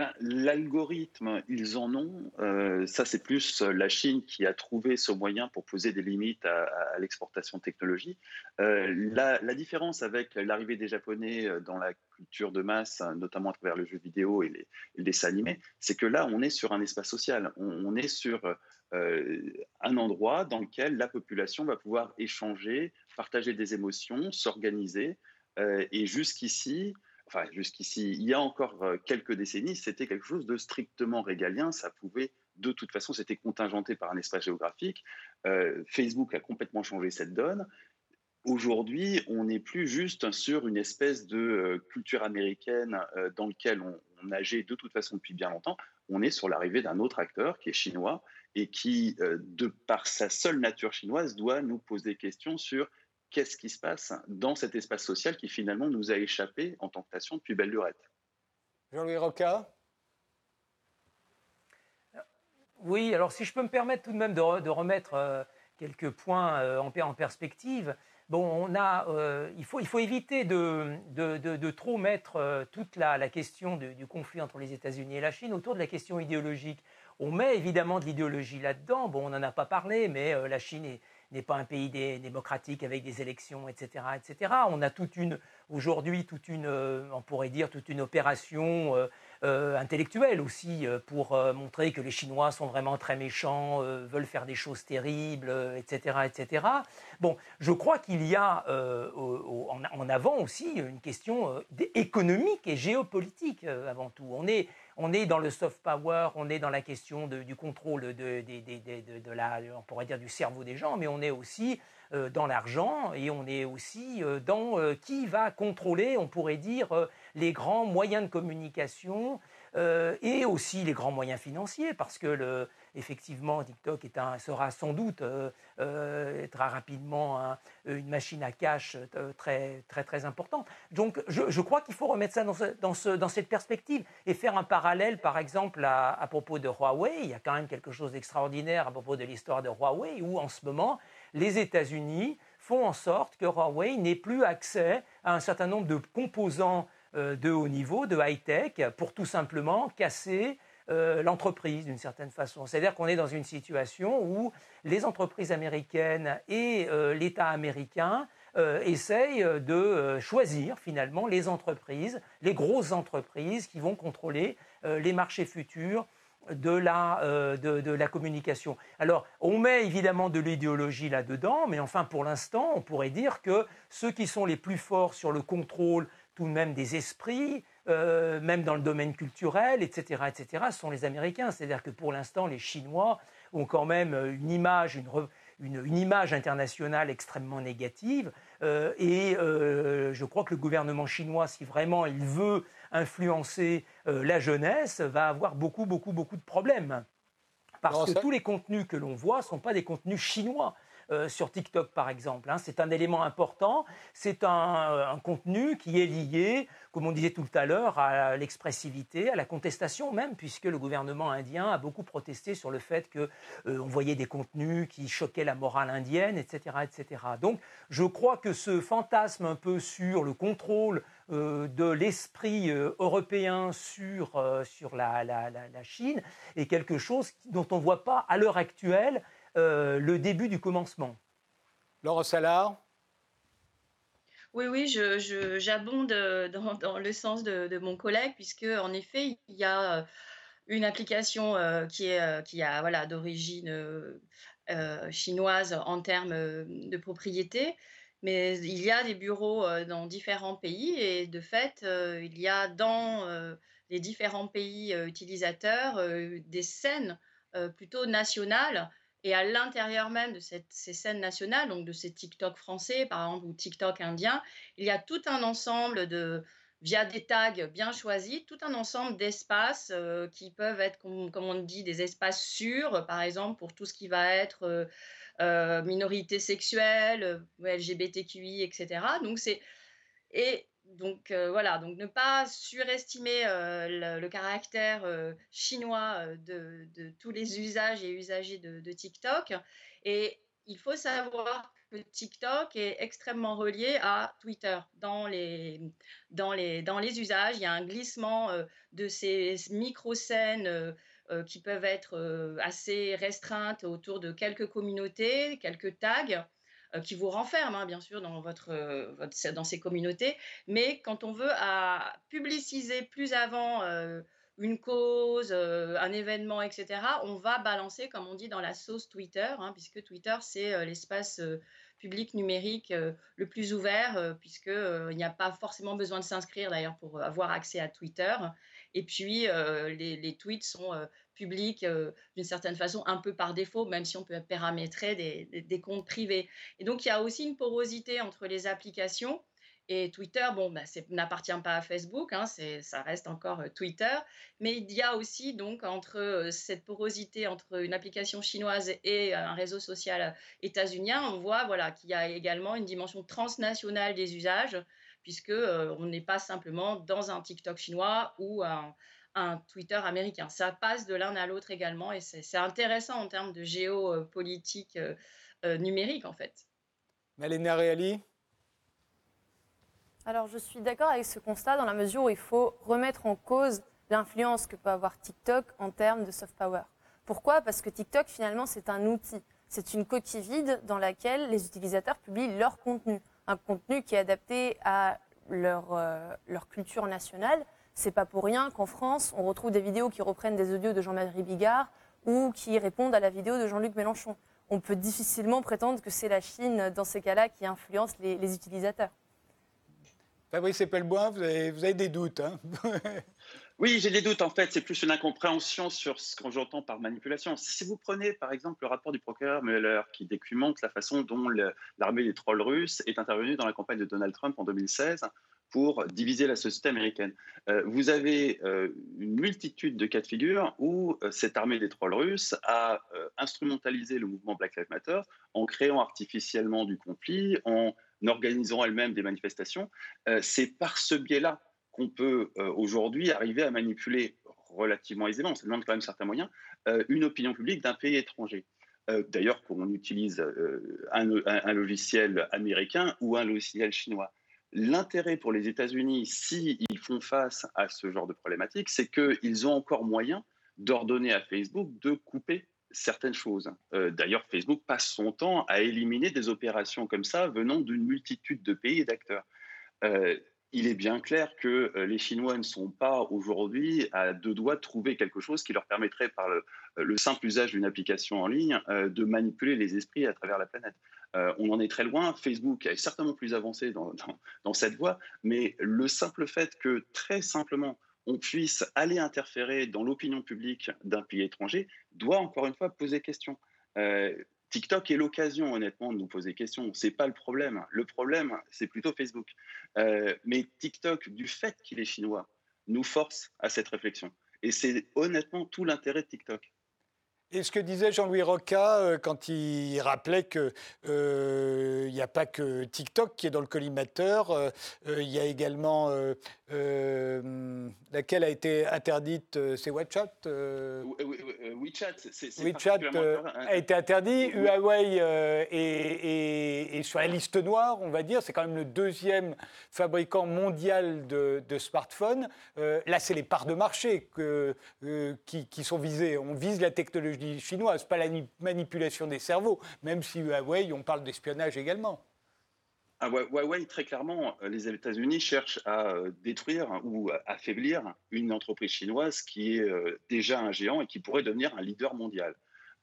Ben, l'algorithme, ils en ont. Euh, ça, c'est plus euh, la Chine qui a trouvé ce moyen pour poser des limites à, l'exportation de technologie. Euh, la, différence avec l'arrivée des Japonais dans la culture de masse, notamment à travers le jeu vidéo et les dessins animés, c'est que là, on est sur un espace social. On, est sur un endroit dans lequel la population va pouvoir échanger, partager des émotions, s'organiser. et jusqu'ici, jusqu'ici, il y a encore euh, quelques décennies, c'était quelque chose de strictement régalien. Ça pouvait, de toute façon, c'était contingenté par un espace géographique. Euh, Facebook a complètement changé cette donne. Aujourd'hui, on n'est plus juste sur une espèce de euh, culture américaine dans laquelle on, on, nageait de toute façon depuis bien longtemps. On est sur l'arrivée d'un autre acteur qui est chinois et qui, de par sa seule nature chinoise, doit nous poser des questions sur qu'est-ce qui se passe dans cet espace social qui finalement nous a échappé en tant que nation depuis belle lurette? Jean-Louis Roca? Oui, alors si je peux me permettre tout de même de, remettre euh, quelques points euh, en, perspective. Bon, on a, euh, il, faut, il faut éviter de, de, trop mettre toute la, question du conflit entre les États-Unis et la Chine autour de la question idéologique. On met évidemment de l'idéologie là-dedans. Bon, on n'en a pas parlé, mais la Chine est, n'est pas un pays démocratique avec des élections, etc., etc. On a toute une, aujourd'hui, toute une, euh, on pourrait dire, toute une opération euh, euh, intellectuelle aussi pour montrer que les Chinois sont vraiment très méchants, veulent faire des choses terribles, etc., etc. Bon, je crois qu'il y a en, avant aussi une question économique et géopolitique avant tout. On est on est dans le soft power, on est dans la question du contrôle de, la, on pourrait dire du cerveau des gens, mais on est aussi dans l'argent et on est aussi dans qui va contrôler, on pourrait dire, les grands moyens de communication euh, et aussi les grands moyens financiers, parce que le, effectivement, TikTok sera sans doute euh, euh, très rapidement une machine à cash très, très, très importante. Donc, je, crois qu'il faut remettre ça dans, ce, dans, cette perspective et faire un parallèle, par exemple, à, propos de Huawei. Il y a quand même quelque chose d'extraordinaire à propos de l'histoire de Huawei, où en ce moment, les États-Unis font en sorte que Huawei n'ait plus accès à un certain nombre de composants euh, de haut niveau, de high-tech, pour tout simplement casser euh, l'entreprise d'une certaine façon. C'est-à-dire qu'on est dans une situation où les entreprises américaines et euh, l'État américain essayent de choisir finalement les entreprises, les grosses entreprises qui vont contrôler les marchés futurs de la, de la communication. Alors, on met évidemment de l'idéologie là-dedans, mais enfin, pour l'instant, on pourrait dire que ceux qui sont les plus forts sur le contrôle tout de même des esprits, euh, même dans le domaine culturel, etc., etc., ce sont les Américains. C'est-à-dire que pour l'instant, les Chinois ont quand même une image, une, une, image internationale extrêmement négative. Euh, et euh, je crois que le gouvernement chinois, si vraiment il veut influencer la jeunesse, va avoir beaucoup, beaucoup, beaucoup de problèmes. Parce que tous les contenus que l'on voit ne sont pas des contenus chinois. Euh, sur TikTok par exemple. Hein. C'est un élément important, c'est un, contenu qui est lié, comme on disait tout à l'heure, à l'expressivité, à la contestation même, puisque le gouvernement indien a beaucoup protesté sur le fait qu'on euh, voyait des contenus qui choquaient la morale indienne, etc., etc. Donc je crois que ce fantasme un peu sur le contrôle euh, de l'esprit européen sur, sur la, la, Chine est quelque chose dont on ne voit pas à l'heure actuelle euh, le début du commencement. Laurent Salard oui, oui, j'abonde euh, dans, le sens de, mon collègue, puisque en effet, il y a euh, une application qui est qui a voilà d'origine chinoise en termes de propriété, mais il y a des bureaux dans différents pays et de fait, il y a dans les différents pays utilisateurs des scènes plutôt nationales et à l'intérieur même de ces scènes nationales, donc de ces TikTok français, par exemple, ou TikTok indien, il y a tout un ensemble de, via des tags bien choisis, tout un ensemble d'espaces euh, qui peuvent être, comme, on dit, des espaces sûrs, par exemple, pour tout ce qui va être euh, euh, minorité sexuelle, LGBTQI, etc. Donc, c'est. Et donc euh, voilà, donc ne pas surestimer euh, le, caractère euh, chinois de, tous les usages et usagers de, TikTok. Et il faut savoir que TikTok est extrêmement relié à Twitter. Dans les, dans les, dans les usages, il y a un glissement de ces micro-scènes qui peuvent être assez restreintes autour de quelques communautés, quelques tags. Euh, qui vous renferme, hein, bien sûr, dans, votre, euh, dans ces communautés. Mais quand on veut à publiciser plus avant euh, une cause, un événement, etc., on va balancer, comme on dit, dans la sauce Twitter, hein, puisque Twitter, c'est l'espace public numérique le plus ouvert, puisqu'il n'y a pas forcément besoin de s'inscrire, d'ailleurs, pour avoir accès à Twitter. Et puis, les, tweets sont euh, d'une certaine façon, un peu par défaut, même si on peut paramétrer des, comptes privés. Et donc, il y a aussi une porosité entre les applications. Et Twitter, bon, bah, n'appartient pas à Facebook, hein, ça reste encore euh, Twitter, mais il y a aussi donc entre euh, cette porosité entre une application chinoise et un réseau social états-unien, on voit voilà qu'il y a également une dimension transnationale des usages, puisque on n'est pas simplement dans un TikTok chinois ou un, un Twitter américain. Ça passe de l'un à l'autre également et c'est intéressant en termes de géopolitique euh, euh, numérique en fait. Malena Reali? Alors je suis d'accord avec ce constat dans la mesure où il faut remettre en cause l'influence que peut avoir TikTok en termes de soft power. Pourquoi? Parce que TikTok finalement c'est un outil, c'est une coquille vide dans laquelle les utilisateurs publient leur contenu, un contenu qui est adapté à leur, euh, leur culture nationale c'est pas pour rien qu'en France, on retrouve des vidéos qui reprennent des audios de Jean-Marie Bigard ou qui répondent à la vidéo de Jean-Luc Mélenchon. On peut difficilement prétendre que c'est la Chine, dans ces cas-là, qui influence les, utilisateurs. Fabrice vous avez, vous avez des doutes. Hein <laughs> Oui, j'ai des doutes. En fait, c'est plus une incompréhension sur ce que j'entends par manipulation. Si vous prenez, par exemple, le rapport du procureur Mueller qui documente la façon dont l'armée des trolls russes est intervenue dans la campagne de Donald Trump en 2016 pour diviser la société américaine. Euh, vous avez euh, une multitude de cas de figure où euh, cette armée des trolls russes a instrumentalisé le mouvement Black Lives Matter en créant artificiellement du conflit, en organisant elle-même des manifestations. C'est par ce biais-là qu'on peut aujourd'hui arriver à manipuler relativement aisément, ça demande quand même certains moyens, une opinion publique d'un pays étranger. D'ailleurs, qu'on utilise un, logiciel américain ou un logiciel chinois. L'intérêt pour les États-Unis, s'ils font face à ce genre de problématique, c'est qu'ils ont encore moyen d'ordonner à Facebook de couper certaines choses. D'ailleurs, Facebook passe son temps à éliminer des opérations comme ça venant d'une multitude de pays et d'acteurs il est bien clair que euh, les Chinois ne sont pas aujourd'hui à deux doigts de trouver quelque chose qui leur permettrait, par le, simple usage d'une application en ligne, euh, de manipuler les esprits à travers la planète. Euh, on en est très loin. Facebook est certainement plus avancé dans, dans cette voie, mais le simple fait que, très simplement, on puisse aller interférer dans l'opinion publique d'un pays étranger doit encore une fois poser question. TikTok est l'occasion, honnêtement, de nous poser question. Ce n'est pas le problème. Le problème, c'est plutôt Facebook. Euh, mais TikTok, du fait qu'il est chinois, nous force à cette réflexion. Et c'est honnêtement tout l'intérêt de TikTok. Et ce que disait Jean-Louis Roca euh, quand il rappelait qu'il euh, n'y a pas que TikTok qui est dans le collimateur, euh, il y a également laquelle a été interdite, c'est WeChat WeChat, c'est WeChat a été interdit. Huawei est, sur la liste noire, on va dire. C'est quand même le deuxième fabricant mondial de, smartphones. là, c'est les parts de marché qui, qui sont visées. On vise la technologie chinoise, pas la manipulation des cerveaux, même si Huawei, on parle d'espionnage également. Ah, Huawei, très clairement, euh, les États-Unis cherchent à euh, détruire ou affaiblir une entreprise chinoise qui est euh, déjà un géant et qui pourrait devenir un leader mondial.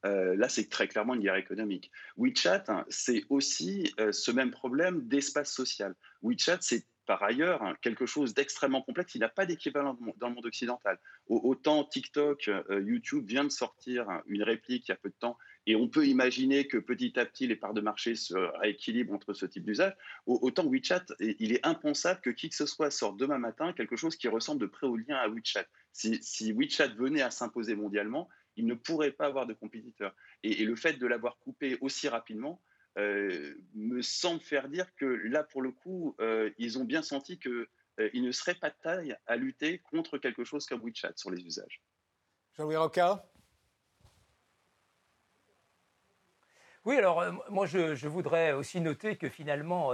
là, c'est très clairement une guerre économique. WeChat, hein, c'est aussi ce même problème d'espace social. WeChat, c'est par ailleurs hein, quelque chose d'extrêmement complexe. Il n'a pas d'équivalent dans le monde occidental. Autant TikTok, euh, YouTube vient de sortir hein, une réplique il y a peu de temps, et on peut imaginer que petit à petit les parts de marché se rééquilibrent entre ce type d'usage. Autant WeChat, il est impensable que qui que ce soit sorte demain matin quelque chose qui ressemble de près au lien à WeChat. Si, WeChat venait à s'imposer mondialement, il ne pourrait pas avoir de compétiteurs. et le fait de l'avoir coupé aussi rapidement, euh, me semble faire dire que là, pour le coup, euh, ils ont bien senti qu'ils euh, ne seraient pas de taille à lutter contre quelque chose comme WeChat sur les usages. Jean-Louis Roca? Oui, alors moi je, voudrais aussi noter que finalement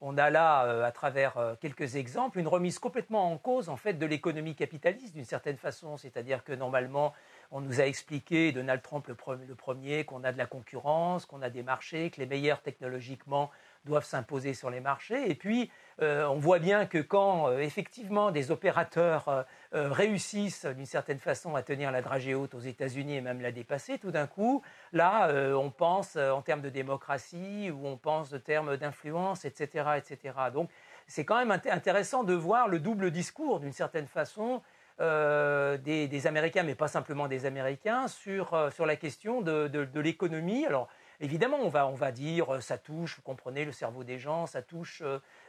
on a là, à travers quelques exemples, une remise complètement en cause en fait de l'économie capitaliste d'une certaine façon, c'est-à-dire que normalement on nous a expliqué, Donald Trump le, premier, qu'on a de la concurrence, qu'on a des marchés, que les meilleurs technologiquement doivent s'imposer sur les marchés. Et puis, euh, on voit bien que quand euh, effectivement des opérateurs euh, réussissent d'une certaine façon à tenir la dragée haute aux États-Unis et même la dépasser, tout d'un coup, là, on pense en termes de démocratie ou on pense en termes d'influence, etc., etc. Donc, c'est quand même intéressant de voir le double discours d'une certaine façon euh, des, Américains, mais pas simplement des Américains, sur, euh, sur la question de, de, l'économie. Alors, évidemment, on va, on va dire, euh, ça touche, vous comprenez, le cerveau des gens, ça touche.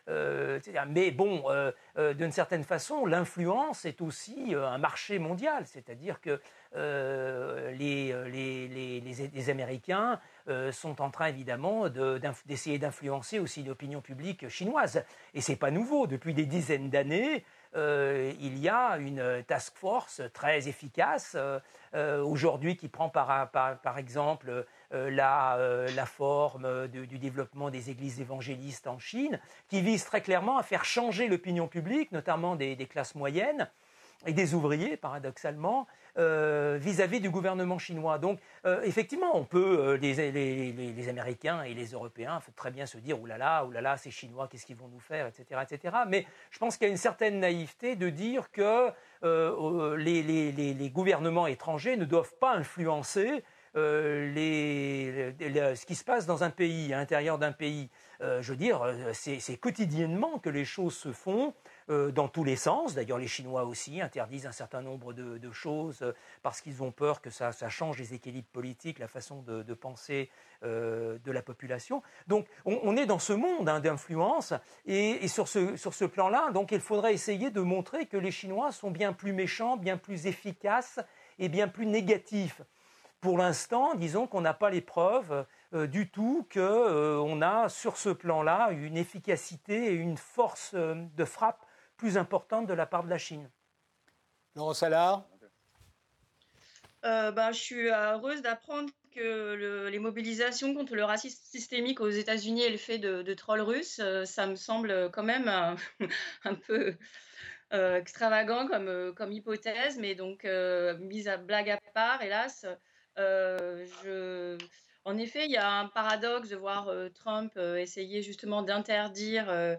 mais bon, d'une certaine façon, l'influence est aussi un marché mondial, c'est-à-dire que les, les, les, les, Américains sont en train évidemment d'essayer d'influencer aussi l'opinion publique chinoise. Et c'est pas nouveau. Depuis des dizaines d'années, euh, il y a une task force très efficace euh, euh, aujourd'hui qui prend par, exemple la, forme du développement des églises évangélistes en Chine, qui vise très clairement à faire changer l'opinion publique, notamment des classes moyennes et des ouvriers, paradoxalement, euh, vis-à-vis du gouvernement chinois. Donc, euh, effectivement, on peut, euh, les, les, Américains et les Européens, très bien se dire, oulala, oulala, ces Chinois, qu'est-ce qu'ils vont nous faire, etc., etc. Mais je pense qu'il y a une certaine naïveté de dire que les, gouvernements étrangers ne doivent pas influencer ce qui se passe dans un pays, à l'intérieur d'un pays. je veux dire, c'est quotidiennement que les choses se font. Euh, dans tous les sens. D'ailleurs, les Chinois aussi interdisent un certain nombre de, choses euh, parce qu'ils ont peur que ça, change les équilibres politiques, la façon de, penser euh, de la population. Donc, on, est dans ce monde hein, d'influence et, sur ce, sur ce plan-là, donc il faudrait essayer de montrer que les Chinois sont bien plus méchants, bien plus efficaces et bien plus négatifs. Pour l'instant, disons qu'on n'a pas les preuves du tout qu'on a sur ce plan-là une efficacité et une force de frappe plus importante de la part de la Chine. Laurent Salard euh, ben, Je suis heureuse d'apprendre que les mobilisations contre le racisme systémique aux États-Unis et le fait de, trolls russes, euh, ça me semble quand même un, <laughs> peu euh, extravagant comme, comme hypothèse, mais donc mise à blague à part, hélas, je... En effet, il y a un paradoxe de voir Trump essayer justement d'interdire euh,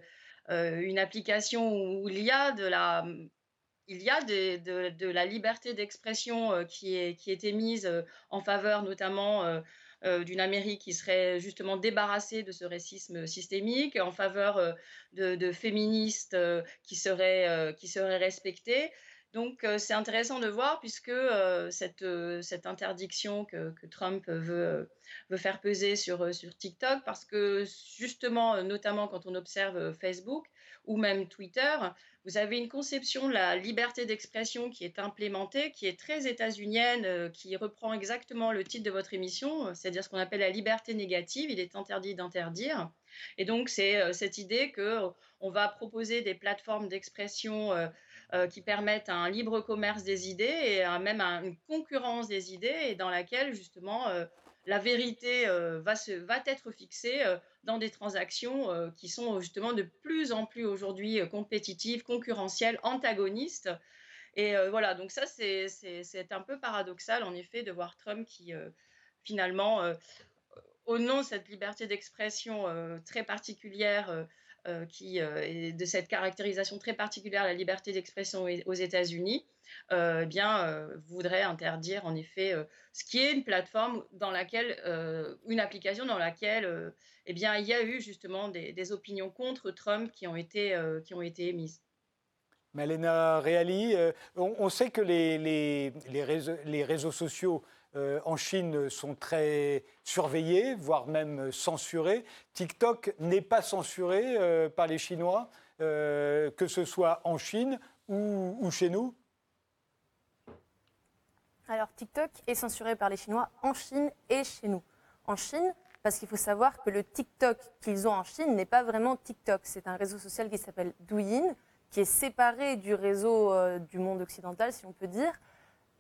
une application où il y a de la, il y a de, la liberté d'expression euh, qui est, qui est émise euh, en faveur notamment d'une Amérique qui serait justement débarrassée de ce racisme systémique, en faveur de, féministes qui, seraient, qui seraient respectées. Donc c'est intéressant de voir puisque cette, cette interdiction que, Trump veut, veut faire peser sur, sur TikTok, parce que justement, notamment quand on observe Facebook ou même Twitter, vous avez une conception de la liberté d'expression qui est implémentée, qui est très états-unienne, qui reprend exactement le titre de votre émission, c'est-à-dire ce qu'on appelle la liberté négative, il est interdit d'interdire. Et donc c'est cette idée que on va proposer des plateformes d'expression euh, qui permettent un libre commerce des idées et même une concurrence des idées et dans laquelle justement euh, la vérité euh, va, se, va être fixée dans des transactions qui sont justement de plus en plus aujourd'hui compétitives, concurrentielles, antagonistes. Et voilà, donc ça, c'est un peu paradoxal, en effet, de voir Trump qui, finalement, au nom de cette liberté d'expression très particulière, euh, qui euh, est de cette caractérisation très particulière, la liberté d'expression aux États-Unis, euh, eh bien, voudrait interdire en effet ce qui est une plateforme dans laquelle, une application dans laquelle, eh bien, il y a eu justement des, opinions contre Trump qui ont été, qui ont été émises. Malena Reali, on, sait que les, les, les, réseaux, les réseaux, sociaux euh, en Chine sont très surveillés, voire même censurés. TikTok n'est pas censuré euh, par les Chinois, euh, que ce soit en Chine ou, chez nous Alors TikTok est censuré par les Chinois en Chine et chez nous. En Chine, parce qu'il faut savoir que le TikTok qu'ils ont en Chine n'est pas vraiment TikTok. C'est un réseau social qui s'appelle Douyin, qui est séparé du réseau du monde occidental, si on peut dire.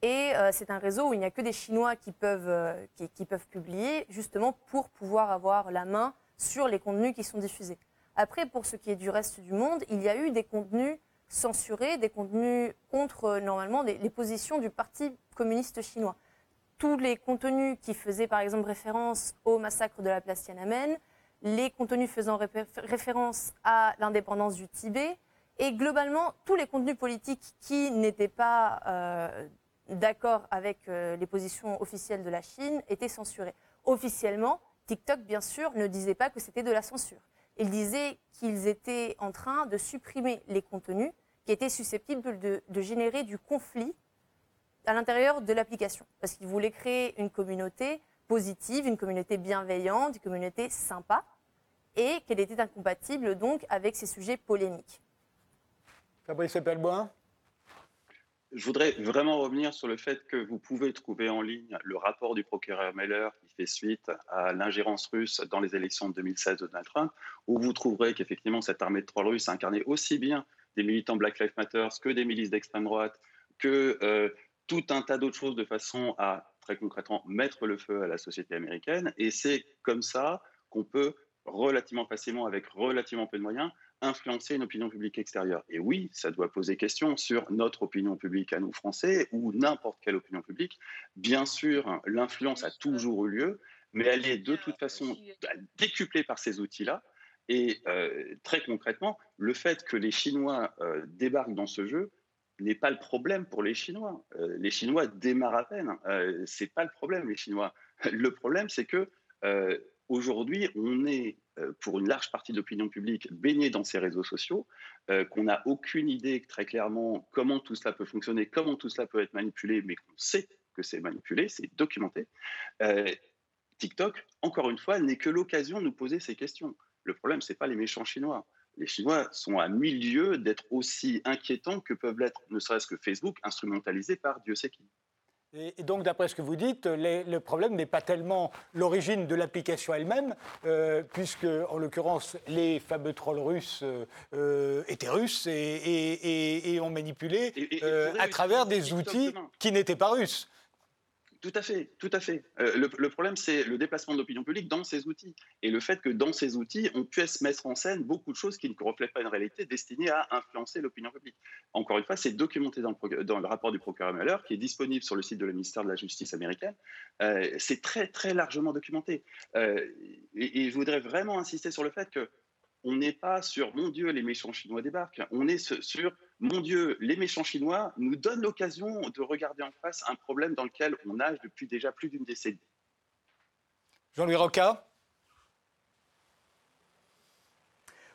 Et euh, c'est un réseau où il n'y a que des Chinois qui peuvent, euh, qui, peuvent publier, justement pour pouvoir avoir la main sur les contenus qui sont diffusés. Après, pour ce qui est du reste du monde, il y a eu des contenus censurés, des contenus contre, euh, normalement, les, positions du Parti communiste chinois. Tous les contenus qui faisaient, par exemple, référence au massacre de la place Tiananmen, les contenus faisant référence à l'indépendance du Tibet, et globalement, tous les contenus politiques qui n'étaient pas d'accord avec euh, les positions officielles de la Chine étaient censurés. Officiellement, TikTok, bien sûr, ne disait pas que c'était de la censure. Il disait qu'ils étaient en train de supprimer les contenus qui étaient susceptibles de, générer du conflit à l'intérieur de l'application. Parce qu'ils voulaient créer une communauté positive, une communauté bienveillante, une communauté sympa, et qu'elle était incompatible donc avec ces sujets polémiques. Fabrice Pelboin je voudrais vraiment revenir sur le fait que vous pouvez trouver en ligne le rapport du procureur Meller qui fait suite à l'ingérence russe dans les élections de 2016 de Donald Trump, où vous trouverez qu'effectivement cette armée de trolls russes incarnait aussi bien des militants Black Lives Matter que des milices d'extrême droite, que euh, tout un tas d'autres choses de façon à très concrètement mettre le feu à la société américaine. Et c'est comme ça qu'on peut relativement facilement, avec relativement peu de moyens, influencer une opinion publique extérieure. Et oui, ça doit poser question sur notre opinion publique à nous Français ou n'importe quelle opinion publique. Bien sûr, l'influence a toujours eu lieu, mais elle est de toute façon décuplée par ces outils-là. Et euh, très concrètement, le fait que les Chinois euh, débarquent dans ce jeu n'est pas le problème pour les Chinois. Euh, les Chinois démarrent à peine. c'est pas le problème, les Chinois. Le problème, c'est que aujourd'hui, on est pour une large partie de l'opinion publique baignée dans ces réseaux sociaux, qu'on n'a aucune idée très clairement comment tout cela peut fonctionner, comment tout cela peut être manipulé, mais qu'on sait que c'est manipulé, c'est documenté. TikTok, encore une fois, n'est que l'occasion de nous poser ces questions. Le problème, ce n'est pas les méchants Chinois. Les Chinois sont à mille lieues d'être aussi inquiétants que peuvent l'être, ne serait-ce que Facebook, instrumentalisé par Dieu sait qui. Et donc, d'après ce que vous dites, le problème n'est pas tellement l'origine de l'application elle-même, euh, puisque, en l'occurrence, les fameux trolls russes euh, étaient russes et, ont manipulé euh, à travers des outils qui n'étaient pas russes. Tout à fait, tout à fait. Euh, le, problème, c'est le déplacement de l'opinion publique dans ces outils. Et le fait que dans ces outils, on puisse mettre en scène beaucoup de choses qui ne reflètent pas une réalité destinée à influencer l'opinion publique. Encore une fois, c'est documenté dans le, rapport du procureur Mueller, qui est disponible sur le site de le ministère de la Justice américaine. Euh, c'est très, très largement documenté. Euh, et je voudrais vraiment insister sur le fait que on n'est pas sur mon Dieu, les méchants chinois débarquent. On est sur mon Dieu, les méchants chinois nous donnent l'occasion de regarder en face un problème dans lequel on nage depuis déjà plus d'une décennie. Jean-Louis Roca?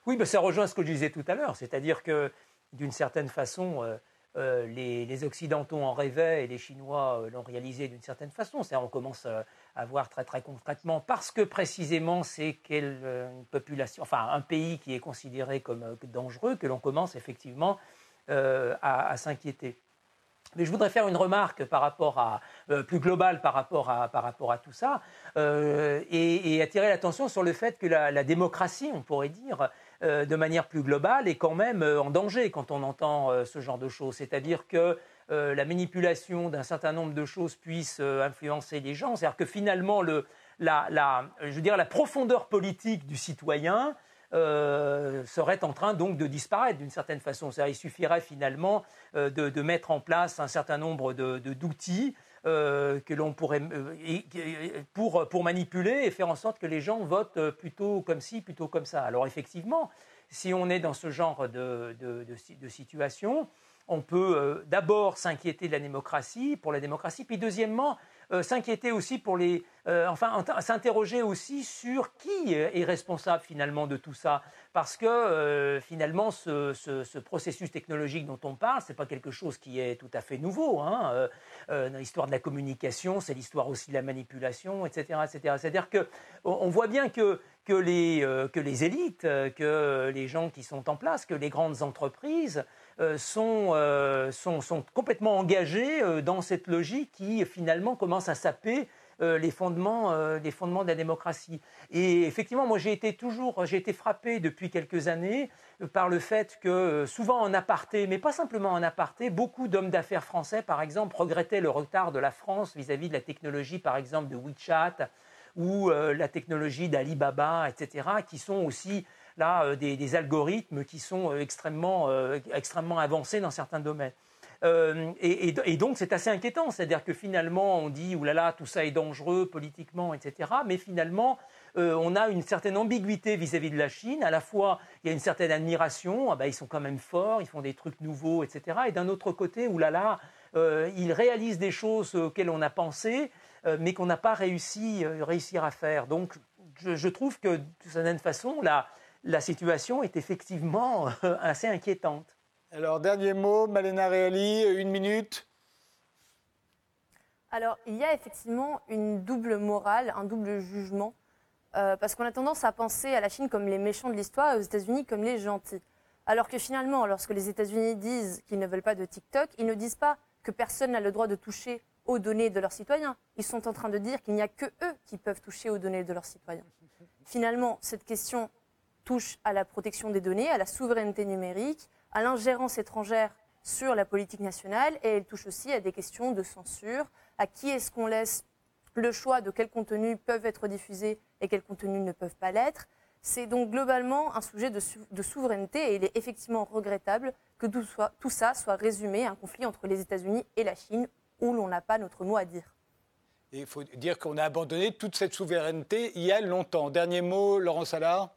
Oui, mais ça rejoint ce que je disais tout à l'heure, c'est-à-dire que d'une certaine façon, euh, euh, les, Occidentaux en rêvaient et les Chinois euh, l'ont réalisé d'une certaine façon. On commence euh, à voir très très concrètement parce que précisément c'est quelle population, enfin un pays qui est considéré comme dangereux que l'on commence effectivement à, s'inquiéter. Mais je voudrais faire une remarque par rapport à plus globale par rapport à par rapport à tout ça et, attirer l'attention sur le fait que la démocratie, on pourrait dire, euh, de manière plus globale est quand même euh, en danger quand on entend euh, ce genre de choses. C'est-à-dire que la manipulation d'un certain nombre de choses puisse influencer les gens. C'est-à-dire que finalement, la, je veux dire, la profondeur politique du citoyen serait en train donc de disparaître d'une certaine façon. Il suffirait finalement de, mettre en place un certain nombre d'outils euh, que l'on pourrait euh, pour, pour manipuler et faire en sorte que les gens votent plutôt comme ci, plutôt comme ça. Alors effectivement, si on est dans ce genre de, de, de, situation, on peut euh, d'abord s'inquiéter de la démocratie, pour la démocratie, puis deuxièmement, s'inquiéter aussi pour les, enfin, s'interroger aussi sur qui est responsable finalement de tout ça parce que euh, finalement, ce, processus technologique dont on parle, ce n'est pas quelque chose qui est tout à fait nouveau. Hein. Euh, euh, l'histoire de la communication, c'est l'histoire aussi de la manipulation, etc. etc. C'est-à-dire qu'on voit bien que les élites, que les gens qui sont en place, que les grandes entreprises sont, sont, sont, complètement engagés dans cette logique qui finalement commence à saper euh, les, fondements, euh, les fondements de la démocratie. Et effectivement, moi j'ai été toujours, j'ai été frappé depuis quelques années euh, par le fait que souvent en aparté, mais pas simplement en aparté, beaucoup d'hommes d'affaires français, par exemple, regrettaient le retard de la France vis-à-vis de la technologie, par exemple, de WeChat ou la technologie d'Alibaba, etc., qui sont aussi là des, algorithmes qui sont extrêmement, extrêmement avancés dans certains domaines. Euh, et, donc c'est assez inquiétant, c'est-à-dire que finalement on dit oulala tout ça est dangereux politiquement, etc. Mais finalement euh, on a une certaine ambiguïté vis-à-vis de la Chine. À la fois il y a une certaine admiration, ah bah, ils sont quand même forts, ils font des trucs nouveaux, etc. Et d'un autre côté oulala euh, ils réalisent des choses auxquelles on a pensé, mais qu'on n'a pas réussi réussir à faire. Donc je, trouve que de certaine façon la, la situation est effectivement assez inquiétante. Alors, dernier mot, Malena Reali, une minute. Alors, il y a effectivement une double morale, un double jugement, euh, parce qu'on a tendance à penser à la Chine comme les méchants de l'histoire et aux États-Unis comme les gentils. Alors que finalement, lorsque les États-Unis disent qu'ils ne veulent pas de TikTok, ils ne disent pas que personne n'a le droit de toucher aux données de leurs citoyens. Ils sont en train de dire qu'il n'y a que eux qui peuvent toucher aux données de leurs citoyens. Finalement, cette question touche à la protection des données, à la souveraineté numérique, à l'ingérence étrangère sur la politique nationale et elle touche aussi à des questions de censure, à qui est-ce qu'on laisse le choix de quels contenus peuvent être diffusés et quels contenus ne peuvent pas l'être. C'est donc globalement un sujet de, souveraineté et il est effectivement regrettable que tout, ça soit résumé à un conflit entre les États-Unis et la Chine où l'on n'a pas notre mot à dire. il faut dire qu'on a abandonné toute cette souveraineté il y a longtemps. Dernier mot, Laurent Salard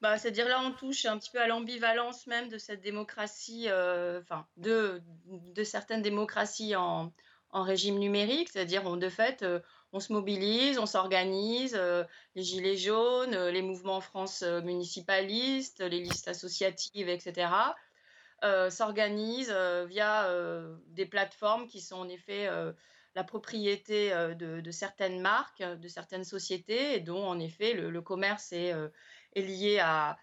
bah, C'est-à-dire là, on touche un petit peu à l'ambivalence même de cette démocratie, euh, enfin, de, certaines démocraties en, régime numérique, c'est-à-dire de fait, euh, on se mobilise, on s'organise, les Gilets jaunes, les mouvements France municipalistes, les listes associatives, etc., s'organisent via des plateformes qui sont en effet la propriété de, certaines marques, de certaines sociétés, et dont en effet le, commerce est, lié à,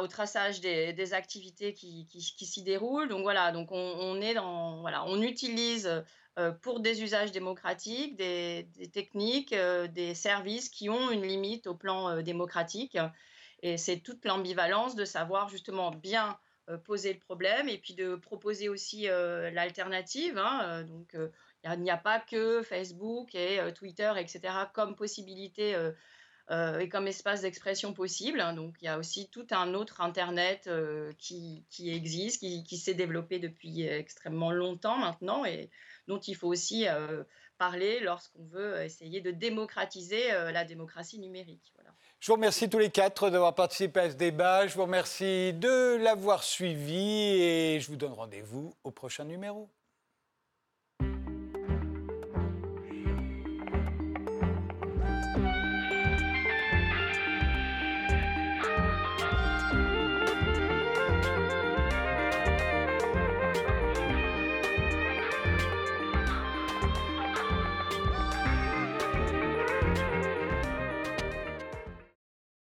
au traçage des, activités qui, s'y déroulent. Donc voilà, donc on, est dans, voilà, on utilise pour des usages démocratiques des, techniques, des services qui ont une limite au plan démocratique. Et c'est toute l'ambivalence de savoir justement bien poser le problème et puis de proposer aussi l'alternative. Hein, donc il n'y a pas que Facebook et Twitter, etc., comme possibilité et comme espace d'expression possible. Hein. Donc il y a aussi tout un autre Internet qui, existe, qui, s'est développé depuis extrêmement longtemps maintenant et dont il faut aussi parler lorsqu'on veut essayer de démocratiser la démocratie numérique. Je vous remercie tous les quatre d'avoir participé à ce débat. Je vous remercie de l'avoir suivi et je vous donne rendez-vous au prochain numéro.